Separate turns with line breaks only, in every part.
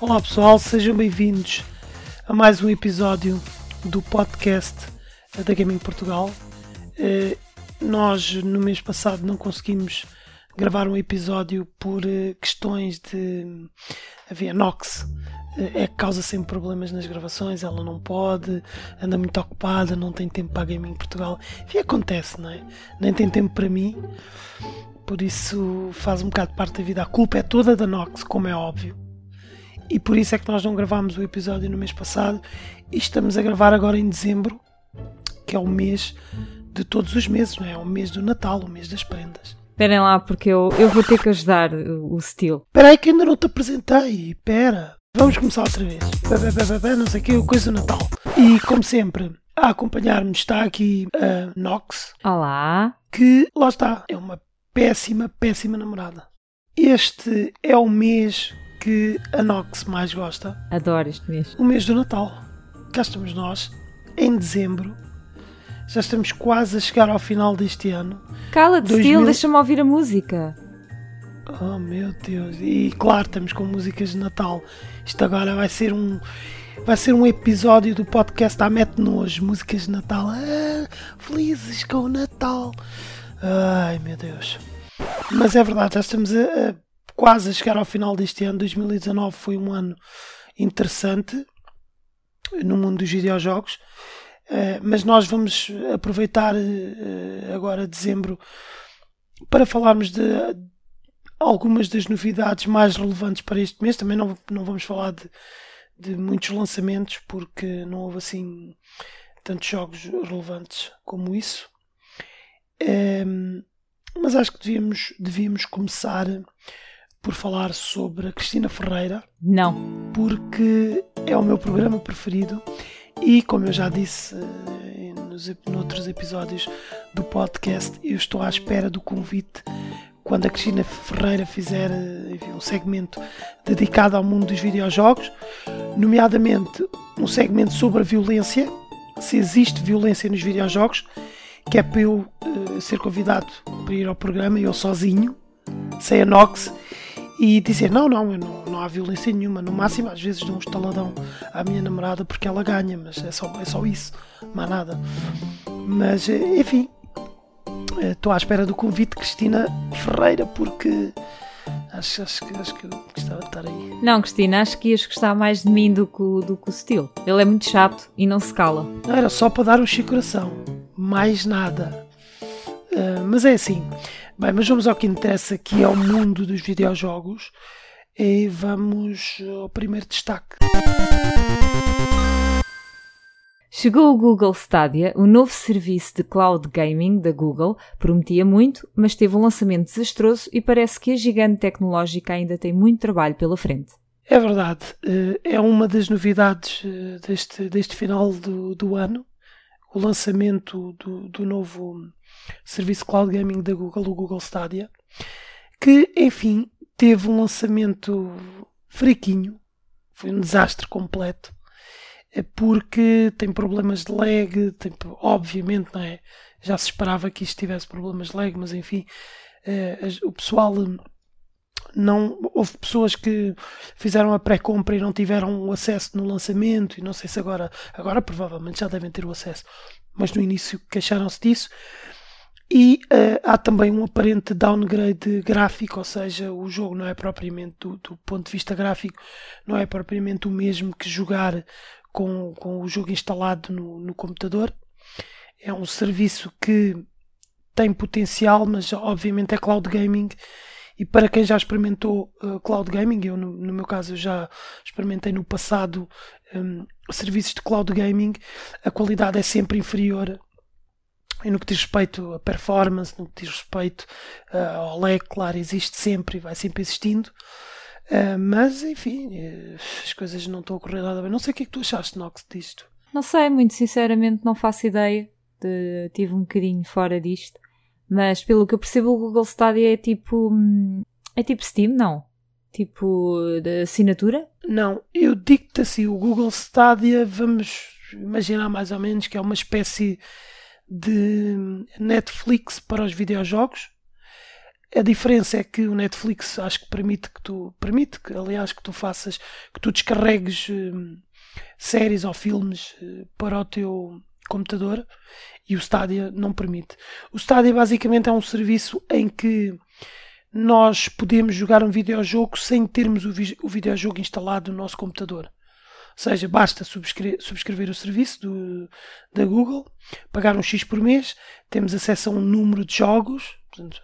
Olá pessoal, sejam bem-vindos a mais um episódio do podcast da Gaming Portugal. Eh, nós no mês passado não conseguimos gravar um episódio por eh, questões de havia Nox eh, é que causa sempre problemas nas gravações, ela não pode, anda muito ocupada, não tem tempo para a Gaming Portugal. Enfim, acontece, não é? Nem tem tempo para mim, por isso faz um bocado parte da vida. A culpa é toda da Nox, como é óbvio. E por isso é que nós não gravámos o episódio no mês passado e estamos a gravar agora em dezembro, que é o mês de todos os meses, não é? É o mês do Natal, o mês das prendas.
Esperem lá, porque eu, eu vou ter que ajudar o, Steel.
Espera aí que ainda não te apresentei. Espera. Vamos começar outra vez. Bé, bé, bé, não sei o que, coisa do Natal. E como sempre, a acompanhar-me está aqui a Nox,
Olá.
que lá está, é uma péssima, péssima namorada. Este é o mês que a Nox mais gosta,
Adoro este mês.
o mês do Natal. Cá estamos nós, em dezembro. Já estamos quase a chegar ao final deste ano.
Cala-te,
2000.
Steel, deixa-me ouvir a música.
Oh meu Deus! E claro, estamos com músicas de Natal. Isto agora vai ser um. Vai ser um episódio do podcast à Mete Nojo, músicas de Natal. Ah, felizes com o Natal. Ai meu Deus. Mas é verdade, já estamos a, a- quase a chegar ao final deste ano. 2019 foi um ano interessante no mundo dos videojogos. Eh, mas nós vamos aproveitar eh, agora dezembro para falarmos de algumas das novidades mais relevantes para este mês. Também não, não vamos falar de, de muitos lançamentos, porque não houve assim tantos jogos relevantes como isso. Ehm, mas acho que devíamos, devíamos começar por falar sobre a Cristina Ferreira,
Não.
porque é o meu programa preferido e, como eu já disse eh, nos, noutros episódios do podcast, eu estou à espera do convite quando a Cristina Ferreira fizer eh, enfim, um segmento dedicado ao mundo dos videojogos, nomeadamente um segmento sobre a violência, se existe violência nos videojogos, que é para eu eh, ser convidado para ir ao programa, eu sozinho, sem a Nox, e dizer: não, não, eu não, não há violência nenhuma. No máximo, às vezes dou um estaladão à minha namorada porque ela ganha, mas é só, é só isso, não há nada. Mas, eh, enfim, eh, estou à espera do convite de Cristina Ferreira porque acho, acho, que- acho que eu gostava de estar aí.
Não, Cristina, acho que ias gostar mais de mim do que, o- do que o Steel. Ele é muito chato e não se cala.
Não, era só para dar um coração, mais nada. Ah, mas é assim. Bem, mas vamos ao que interessa, que é o mundo dos videojogos. E vamos ao primeiro destaque.
Chegou o Google Stadia, o novo serviço de cloud gaming da Google. Prometia muito, mas teve um lançamento desastroso e parece que a gigante tecnológica ainda tem muito trabalho pela frente.
É verdade, eh, é uma das novidades eh, deste, deste final do, do ano, o lançamento do, do novo serviço cloud gaming da Google, o Google Stadia, que, enfim, teve um lançamento fraquinho, foi um desastre completo, é porque tem problemas de lag, tem, obviamente, não é? Já se esperava que isto tivesse problemas de lag, mas enfim, eh, o pessoal eh, não houve pessoas que fizeram a pré-compra e não tiveram o acesso no lançamento e não sei se agora agora provavelmente já devem ter o acesso mas no início queixaram-se disso e eh, há também um aparente downgrade gráfico, ou seja, o jogo não é propriamente do, do ponto de vista gráfico, não é propriamente o mesmo que jogar com, com o jogo instalado no, no computador. É um serviço que tem potencial, mas obviamente é cloud gaming e para quem já experimentou uh, cloud gaming, eu no, no meu caso já experimentei no passado um, serviços de cloud gaming, a qualidade é sempre inferior e no que diz respeito a performance, no que diz respeito uh, ao lag, claro, existe sempre e vai sempre existindo. Uh, mas enfim, as coisas não estão a correr nada bem. Não sei o que é que tu achaste, Nox, disto.
Não sei, muito sinceramente não faço ideia. De, tive um bocadinho fora disto. Mas pelo que eu percebo, o Google Stadia é tipo. hum, É tipo Steam, não? Tipo de assinatura?
Não, eu digo-te assim, o Google Stadia, vamos imaginar mais ou menos que é uma espécie de Netflix para os videojogos. A diferença é que o Netflix acho que permite que tu, permite que, aliás, que tu faças, que tu descarregues hum, séries ou filmes uh, para o teu computador e o Stadia não permite. O Stadia basicamente é um serviço em que nós podemos jogar um videojogo sem termos o, vi o videojogo instalado no nosso computador. Ou seja, basta subscrever, subscrever o serviço do, da Google, pagar um X por mês, temos acesso a um número de jogos,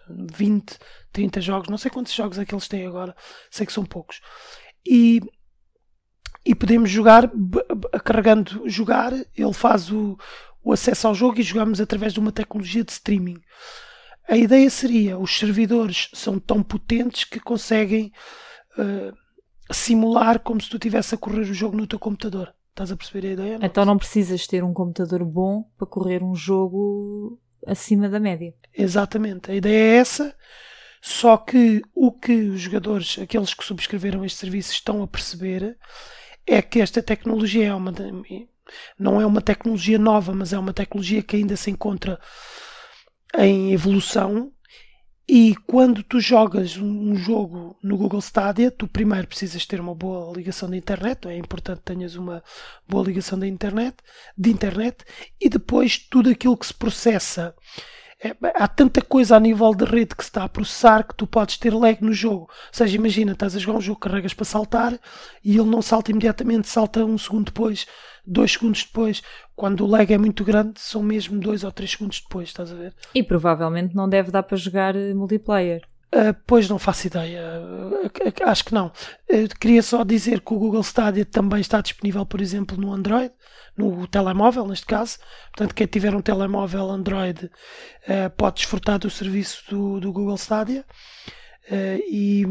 20, 30 jogos, não sei quantos jogos é que eles têm agora, sei que são poucos. E, e podemos jogar, carregando jogar, ele faz o, o acesso ao jogo e jogamos através de uma tecnologia de streaming. A ideia seria, os servidores são tão potentes que conseguem uh, simular como se tu estivesse a correr o jogo no teu computador. Estás a perceber a ideia?
Não? Então não precisas ter um computador bom para correr um jogo acima da média.
Exatamente. A ideia é essa. Só que o que os jogadores, aqueles que subscreveram este serviço, estão a perceber é que esta tecnologia é uma, não é uma tecnologia nova, mas é uma tecnologia que ainda se encontra em evolução. E quando tu jogas um jogo no Google Stadia, tu primeiro precisas ter uma boa ligação de internet, é importante que tenhas uma boa ligação de internet, de internet, e depois tudo aquilo que se processa é, há tanta coisa a nível de rede que se está a processar que tu podes ter lag no jogo. Ou seja, imagina, estás a jogar um jogo, carregas para saltar e ele não salta imediatamente, salta um segundo depois, dois segundos depois. Quando o lag é muito grande, são mesmo dois ou três segundos depois, estás a ver?
E provavelmente não deve dar para jogar multiplayer.
Uh, pois não faço ideia, uh, acho que não. Uh, queria só dizer que o Google Stadia também está disponível, por exemplo, no Android, no telemóvel, neste caso. Portanto, quem tiver um telemóvel Android pode desfrutar do serviço do, do Google Stadia. e,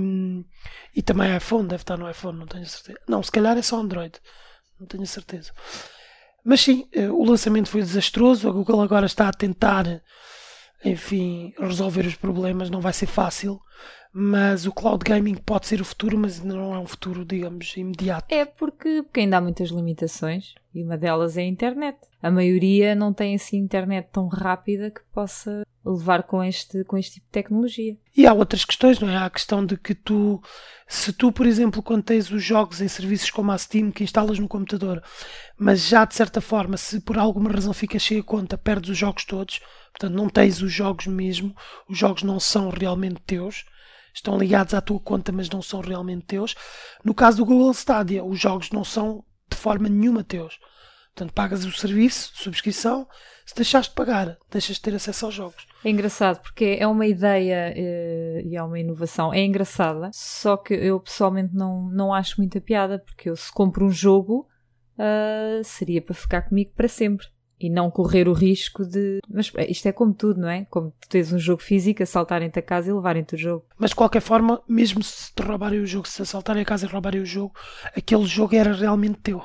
e também iPhone, deve estar no iPhone, não tenho certeza. Não, se calhar é só Android, não tenho certeza. Mas sim, o lançamento foi desastroso. A Google agora está a tentar enfim, resolver os problemas não vai ser fácil, mas o cloud gaming pode ser o futuro, mas não é um futuro, digamos, imediato.
É porque, porque ainda há muitas limitações e uma delas é a internet. A maioria não tem assim internet tão rápida que possa levar com este, com este tipo de tecnologia.
E há outras questões, não é? Há a questão de que tu, se tu, por exemplo, quando tens os jogos em serviços como a Steam que instalas no computador, mas já de certa forma, se por alguma razão ficas cheia a conta, perdes os jogos todos, portanto não tens os jogos mesmo, os jogos não são realmente teus, estão ligados à tua conta, mas não são realmente teus. No caso do Google Stadia, os jogos não são de forma nenhuma teus. Portanto, pagas o serviço, subscrição, se deixaste de pagar, deixas de ter acesso aos jogos.
É engraçado porque é uma ideia eh, e é uma inovação. É engraçada, só que eu pessoalmente não, não acho muita piada porque eu se compro um jogo uh, seria para ficar comigo para sempre e não correr o risco de. Mas isto é como tudo, não é? Como tu tens um jogo físico, assaltarem-te a casa e levarem-te o jogo.
Mas de qualquer forma, mesmo se te roubarem o jogo, se assaltarem a casa e roubarem o jogo, aquele jogo era realmente teu.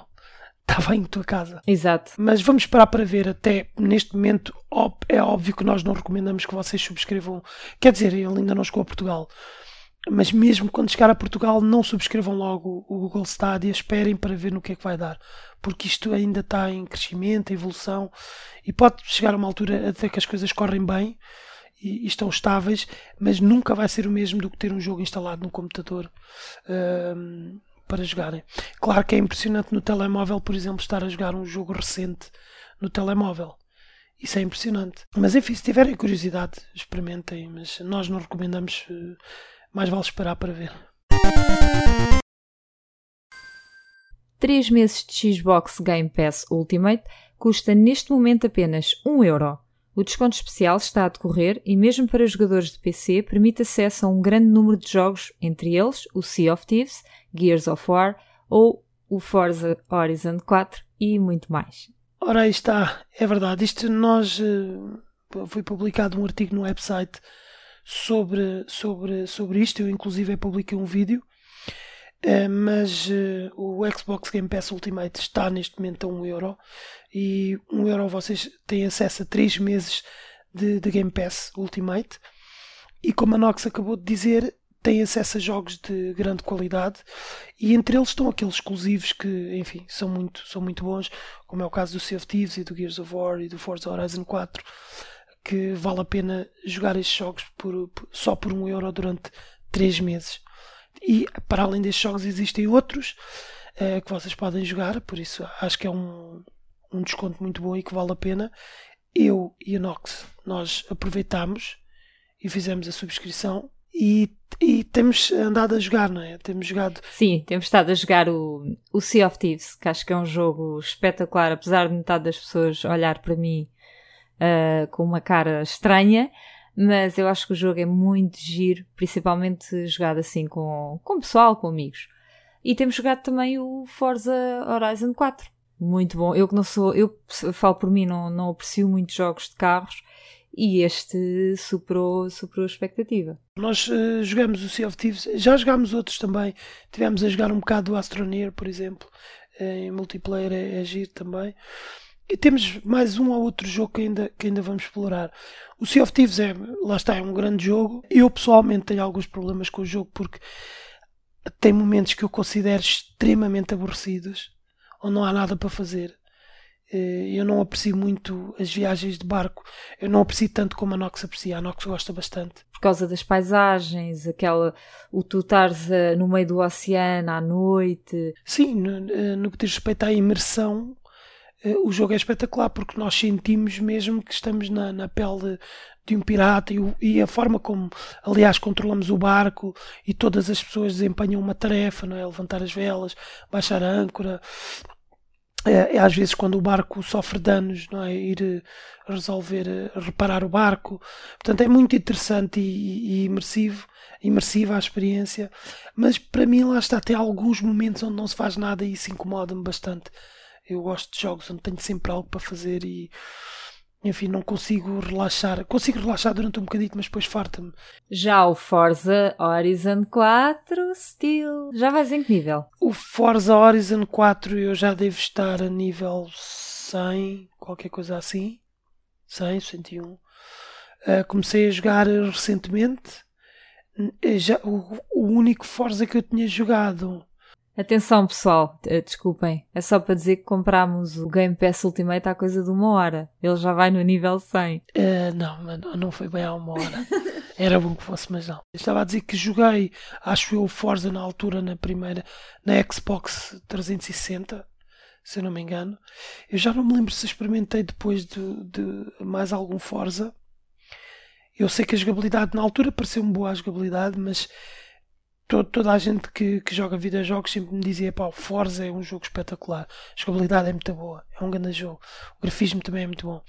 Estava em tua casa.
Exato.
Mas vamos esperar para ver. Até neste momento, é óbvio que nós não recomendamos que vocês subscrevam. Quer dizer, ele ainda não chegou a Portugal mas mesmo quando chegar a Portugal, não subscrevam logo o Google Stadia, esperem para ver no que é que vai dar, porque isto ainda está em crescimento, em evolução, e pode chegar a uma altura até que as coisas correm bem e, estão estáveis, mas nunca vai ser o mesmo do que ter um jogo instalado no computador um, para jogarem. Claro que é impressionante no telemóvel, por exemplo, estar a jogar um jogo recente no telemóvel. Isso é impressionante. Mas enfim, se tiverem curiosidade, experimentem, mas nós não recomendamos. Uh, mais vale esperar para ver.
3 meses de Xbox Game Pass Ultimate custa neste momento apenas 1 euro. O desconto especial está a decorrer e, mesmo para jogadores de PC, permite acesso a um grande número de jogos, entre eles o Sea of Thieves, Gears of War ou o Forza Horizon 4 e muito mais.
Ora, aí está, é verdade. Isto nós. Uh, foi publicado um artigo no website sobre, sobre, sobre isto. Eu, inclusive, publiquei um vídeo. Uh, mas uh, o Xbox Game Pass Ultimate está neste momento a 1 euro. E 1 euro vocês têm acesso a 3 meses de, de Game Pass Ultimate. E como a Nox acabou de dizer têm acesso a jogos de grande qualidade. E entre eles estão aqueles exclusivos que enfim são muito, são muito bons como é o caso do Sea of Thieves e do Gears of War e do Forza Horizon 4 que vale a pena jogar estes jogos por, por, só por um euro durante 3 meses. E para além destes jogos existem outros uh, que vocês podem jogar, por isso acho que é um, um desconto muito bom e que vale a pena. Eu e a Nox, nós aproveitámos e fizemos a subscrição e, e temos andado a jogar, não é? Temos jogado.
Sim, temos estado a jogar o, o Sea of Thieves, que acho que é um jogo espetacular, apesar de metade das pessoas olhar para mim uh, com uma cara estranha, mas eu acho que o jogo é muito giro, principalmente jogado assim com, com pessoal, com amigos. E temos jogado também o Forza Horizon 4. Muito bom. Eu que não sou, eu falo por mim, não, não aprecio muito jogos de carros e este superou, superou a expectativa.
Nós uh, jogamos o Sea of Thieves, já jogámos outros também. Tivemos a jogar um bocado o Astroneer, por exemplo, em multiplayer é, é giro também. E temos mais um ou outro jogo que ainda, que ainda vamos explorar. O Sea of Thieves é, lá está, é um grande jogo. Eu pessoalmente tenho alguns problemas com o jogo porque tem momentos que eu considero extremamente aborrecidos, ou não há nada para fazer. Eh, eu não aprecio muito as viagens de barco. Eu não aprecio tanto como a Nox aprecia. A Nox gosta bastante.
Por causa das paisagens, aquela. o tu estares eh, no meio do oceano à noite.
Sim, no, eh, no que diz respeito à imersão, o jogo é espetacular porque nós sentimos mesmo que estamos na, na pele de um pirata e, o, e, a forma como, aliás, controlamos o barco e todas as pessoas desempenham uma tarefa, não é? Levantar as velas, baixar a âncora, é, às vezes quando o barco sofre danos, não é? Ir eh, resolver, eh, reparar o barco. Portanto, é muito interessante e, e imersivo, imersiva a experiência. Mas para mim, lá está, tem alguns momentos onde não se faz nada e isso incomoda-me bastante. Eu gosto de jogos onde tenho sempre algo para fazer e enfim, não consigo relaxar. Consigo relaxar durante um bocadinho, mas depois farta-me.
Já o Forza Horizon 4, Steel. Já vais em que nível?
O Forza Horizon 4 eu já devo estar a nível 100, qualquer coisa assim. 100, 101. Uh, comecei a jogar recentemente. Já, o, o único Forza que eu tinha jogado
Atenção pessoal, eh, desculpem, é só para dizer que comprámos o Game Pass Ultimate há coisa de uma hora. Ele já vai no nível 100.
Uh, eh, não, não foi bem há uma hora. Era bom que fosse, mas não. Estava a dizer que joguei, acho eu, Forza na altura, na primeira, na Xbox 360, se eu não me engano. Eu já não me lembro se experimentei depois de, de mais algum Forza. Eu sei que a jogabilidade na altura pareceu-me boa a jogabilidade, mas todo, toda a gente que, que joga videojogos sempre me dizia: pá, o Forza é um jogo espetacular, a jogabilidade é muito boa, é um grande jogo, o grafismo também é muito bom.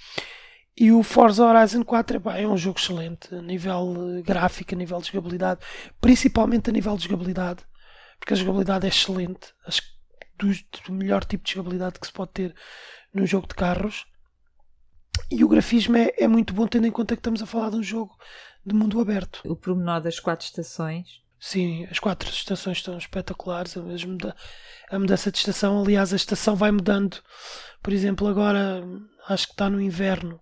E o Forza Horizon 4 epá, é um jogo excelente a nível eh, gráfico, a nível de jogabilidade, principalmente a nível de jogabilidade, porque a jogabilidade é excelente, acho que do, melhor tipo de jogabilidade que se pode ter num jogo de carros. E o grafismo é, é muito bom, tendo em conta que estamos a falar de um jogo de mundo aberto.
O pormenor das quatro estações
Sim, as quatro estações estão espetaculares. A mudança de estação, aliás, a estação vai mudando. Por exemplo, agora acho que está no inverno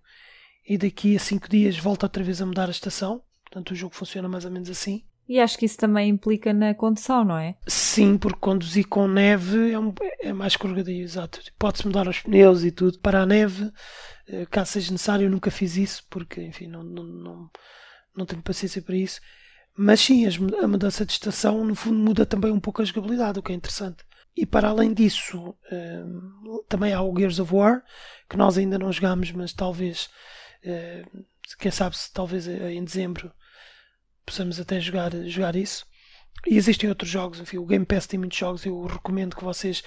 e daqui a cinco dias volta outra vez a mudar a estação. Portanto, o jogo funciona mais ou menos assim.
E acho que isso também implica na condução, não é?
Sim, porque conduzir com neve é, um, é mais escorregadio, exato. Pode-se mudar os pneus e tudo para a neve, eh, caso seja necessário. Eu nunca fiz isso, porque, enfim, não, não, não, não tenho paciência para isso. Mas sim, a mudança de estação, no fundo, muda também um pouco a jogabilidade, o que é interessante. E para além disso, hum, também há o Gears of War, que nós ainda não jogamos, mas talvez, hum, quem sabe se talvez em dezembro possamos até jogar, jogar isso. E existem outros jogos, enfim, o Game Pass tem muitos jogos, eu recomendo que vocês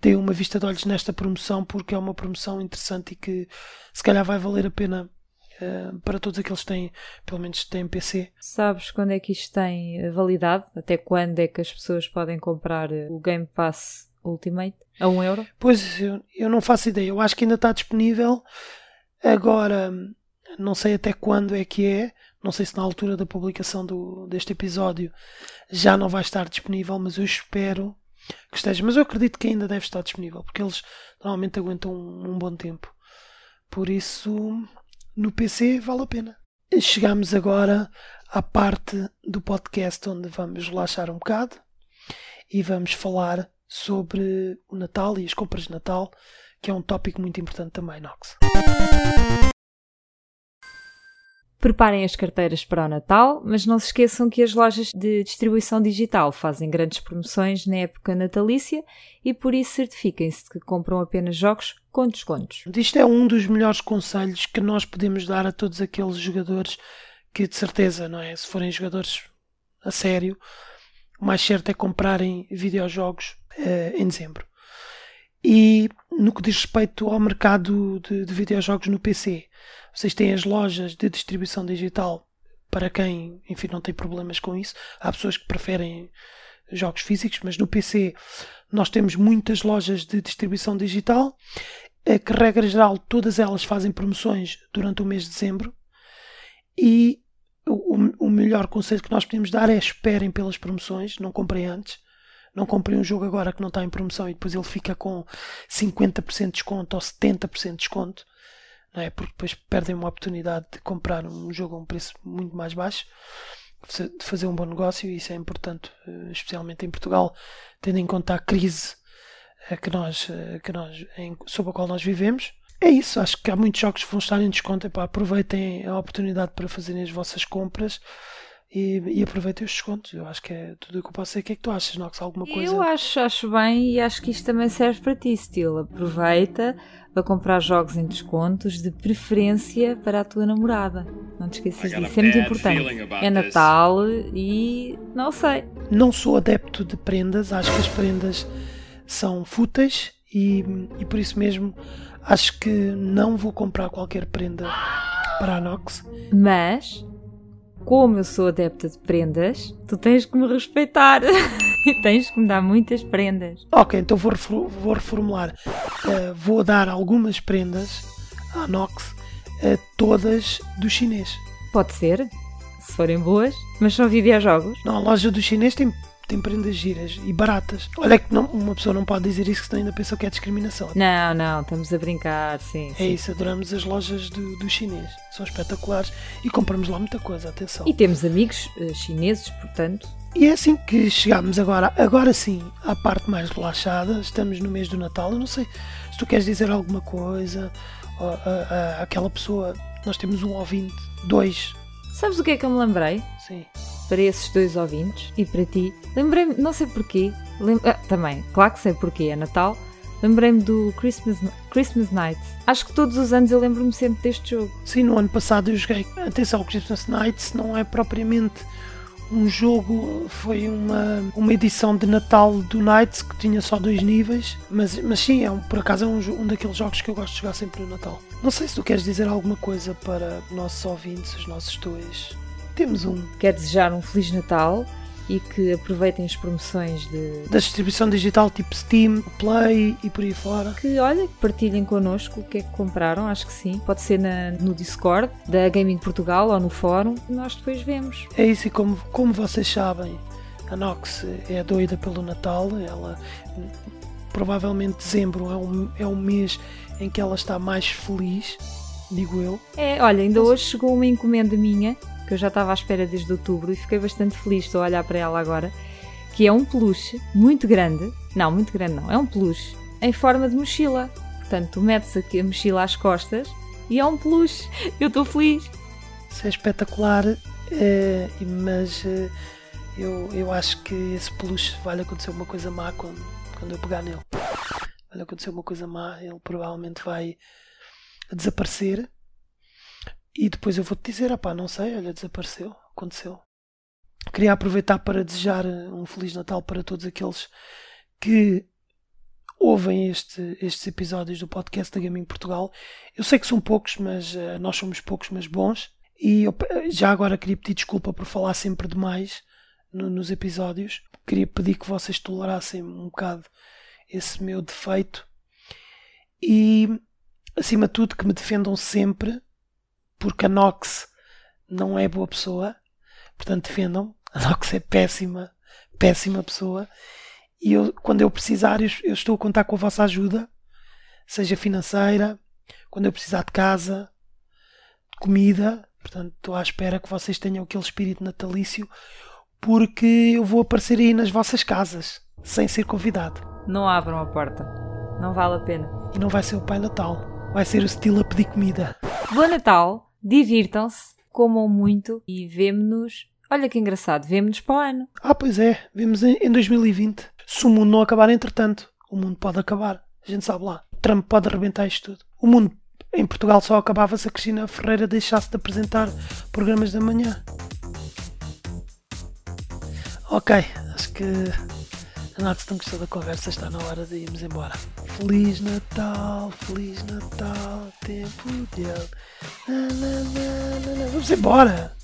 deem uma vista de olhos nesta promoção, porque é uma promoção interessante e que se calhar vai valer a pena eh, para todos aqueles que têm, pelo menos têm PC.
Sabes quando é que isto tem validade? Até quando é que as pessoas podem comprar eh, o Game Pass Ultimate? A 1 um euro?
Pois, eu, eu não faço ideia. Eu acho que ainda está disponível. Agora, não sei até quando é que é. Não sei se na altura da publicação do, deste episódio já não vai estar disponível, mas eu espero que esteja. Mas eu acredito que ainda deve estar disponível, porque eles normalmente aguentam um, um bom tempo. Por isso, no PC vale a pena. Chegamos agora à parte do podcast onde vamos relaxar um bocado e vamos falar sobre o Natal e as compras de Natal, que é um tópico muito importante também, Nox.
Preparem as carteiras para o Natal, mas não se esqueçam que as lojas de distribuição digital fazem grandes promoções na época natalícia e por isso certifiquem-se de que compram apenas jogos com descontos.
Isto é um dos melhores conselhos que nós podemos dar a todos aqueles jogadores que de certeza, não é? Se forem jogadores a sério, o mais certo é comprarem videojogos eh, em dezembro. E no que diz respeito ao mercado de, de videojogos no PC, vocês têm as lojas de distribuição digital para quem, enfim, não tem problemas com isso. Há pessoas que preferem jogos físicos, mas no PC nós temos muitas lojas de distribuição digital, eh, que regra geral todas elas fazem promoções durante o mês de dezembro e o, o melhor conselho que nós podemos dar é esperem pelas promoções, não comprem antes. Não comprem um jogo agora que não está em promoção e depois ele fica com 50% de desconto ou 70% de desconto não é? porque depois perdem uma oportunidade de comprar um jogo a um preço muito mais baixo, de fazer um bom negócio, e isso é importante, eh, especialmente em Portugal, tendo em conta a crise eh, que nós, eh, que nós, em, sob a qual nós vivemos. É isso, acho que há muitos jogos que vão estar em desconto. Epá, aproveitem a oportunidade para fazerem as vossas compras e, e aproveitem os descontos. Eu acho que é tudo o que eu posso dizer. O que é que tu achas, Nox? Alguma coisa?
Eu acho, acho bem e acho que isto também serve para ti, Steel. Aproveita para comprar jogos em descontos, de preferência para a tua namorada. Não te esqueças disso, é muito importante. É Natal e não sei.
Não sou adepto de prendas, acho que as prendas são fúteis e, e por isso mesmo acho que não vou comprar qualquer prenda para a Nox.
Mas como eu sou adepta de prendas, tu tens que me respeitar e tens que me dar muitas prendas.
Ok, então vou, vou reformular. Uh, vou dar algumas prendas à Nox, uh, todas do chinês.
Pode ser, se forem boas, mas são videojogos.
Não, a loja do chinês tem tem prendas giras e baratas. Olha que não, uma pessoa não pode dizer isso, que senão ainda pensa que é discriminação.
Não, não, estamos a brincar, sim.
É
sim.
isso, adoramos as lojas do, do chinês. São espetaculares e compramos lá muita coisa, atenção.
E temos amigos uh, chineses, portanto.
E é assim que chegamos agora, agora sim, à parte mais relaxada. Estamos no mês do Natal. Eu não sei se tu queres dizer alguma coisa, ou, a, a, aquela pessoa. Nós temos um ouvinte, dois.
Sabes o que é que eu me lembrei?
Sim
para esses dois ouvintes e para ti. Lembrei-me, não sei porquê, lem ah, também, claro que sei porquê, é Natal. Lembrei-me do Christmas, Christmas Night. Acho que todos os anos eu lembro-me sempre deste jogo.
Sim, no ano passado eu joguei. Atenção, Christmas Nights não é propriamente um jogo, foi uma, uma edição de Natal do Nights que tinha só dois níveis, mas, mas sim, é um, por acaso é um, um daqueles jogos que eu gosto de jogar sempre no Natal. Não sei se tu queres dizer alguma coisa para nossos ouvintes, os nossos dois temos um.
Quer desejar um Feliz Natal e que aproveitem as promoções de...
da distribuição digital tipo Steam, Play e por aí fora.
Que olha, que partilhem connosco o que é que compraram, acho que sim. Pode ser na, no Discord da Gaming Portugal ou no fórum, nós depois vemos.
É isso, e como, como vocês sabem, a Nox é doida pelo Natal, ela provavelmente dezembro é um, é um mês em que ela está mais feliz, digo eu.
É, olha, ainda hoje chegou uma encomenda minha que eu já estava à espera desde outubro e fiquei bastante feliz, estou a olhar para ela agora, que é um peluche muito grande, não, muito grande não, é um peluche em forma de mochila. Portanto, tu metes aqui a mochila às costas e é um peluche. Eu estou feliz.
Isso é espetacular, é, mas é, eu, eu acho que esse peluche vai acontecer uma coisa má quando, quando eu pegar nele. Vai acontecer uma coisa má, ele provavelmente vai desaparecer e depois eu vou-te dizer, ah pá, não sei, olha, desapareceu, aconteceu. Queria aproveitar para desejar eh, um Feliz Natal para todos aqueles que ouvem este, estes episódios do podcast da Gaming Portugal. Eu sei que são poucos, mas uh, nós somos poucos, mas bons. E eu, já agora queria pedir desculpa por falar sempre demais no, nos episódios. Queria pedir que vocês tolerassem um bocado esse meu defeito. E, acima de tudo, que me defendam sempre porque a Nox não é boa pessoa, portanto defendam. A Nox é péssima, péssima pessoa. E eu, quando eu precisar, eu, eu estou a contar com a vossa ajuda, seja financeira, quando eu precisar de casa, de comida. Portanto, estou à espera que vocês tenham aquele espírito natalício, porque eu vou aparecer aí nas vossas casas, sem ser convidado.
Não abram a porta, não vale a pena.
E não vai ser o Pai Natal, vai ser o estilo a pedir comida.
Bom Natal! Divirtam-se, comam muito e vemo-nos. Olha que engraçado, vemo-nos para o ano.
Ah, pois é, vemos em, em 2020. Se o mundo não acabar entretanto, o mundo pode acabar. A gente sabe lá. Trump pode arrebentar isto tudo. O mundo em Portugal só acabava se a Cristina Ferreira deixasse de apresentar programas da manhã. Ok, acho que Renato, se não gostou da conversa, está na hora de irmos embora. Feliz Natal, Feliz Natal, tempo dele Vamos embora!